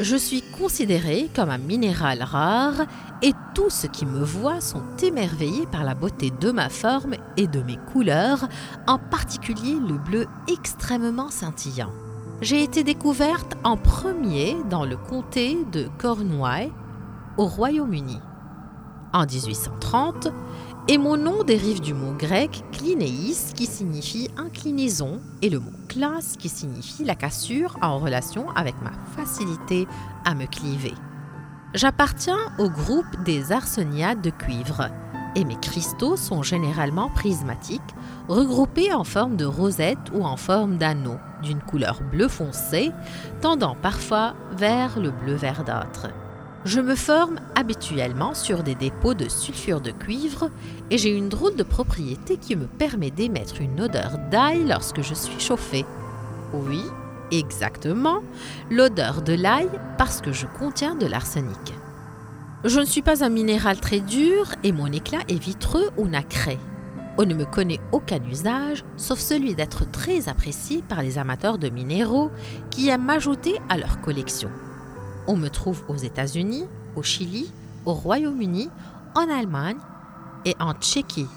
Je suis considéré comme un minéral rare et tous ceux qui me voient sont émerveillés par la beauté de ma forme et de mes couleurs, en particulier le bleu extrêmement scintillant. J'ai été découverte en premier dans le comté de Cornouailles, au Royaume-Uni. En 1830, et mon nom dérive du mot grec klinéis qui signifie inclinaison et le mot classe qui signifie la cassure en relation avec ma facilité à me cliver. J'appartiens au groupe des arseniades de cuivre et mes cristaux sont généralement prismatiques, regroupés en forme de rosette ou en forme d'anneau d'une couleur bleu foncé, tendant parfois vers le bleu verdâtre. Je me forme habituellement sur des dépôts de sulfure de cuivre et j'ai une drôle de propriété qui me permet d'émettre une odeur d'ail lorsque je suis chauffé. Oui, exactement, l'odeur de l'ail parce que je contiens de l'arsenic. Je ne suis pas un minéral très dur et mon éclat est vitreux ou nacré. On ne me connaît aucun usage, sauf celui d'être très apprécié par les amateurs de minéraux qui aiment m'ajouter à leur collection. On me trouve aux États-Unis, au Chili, au Royaume-Uni, en Allemagne et en Tchéquie.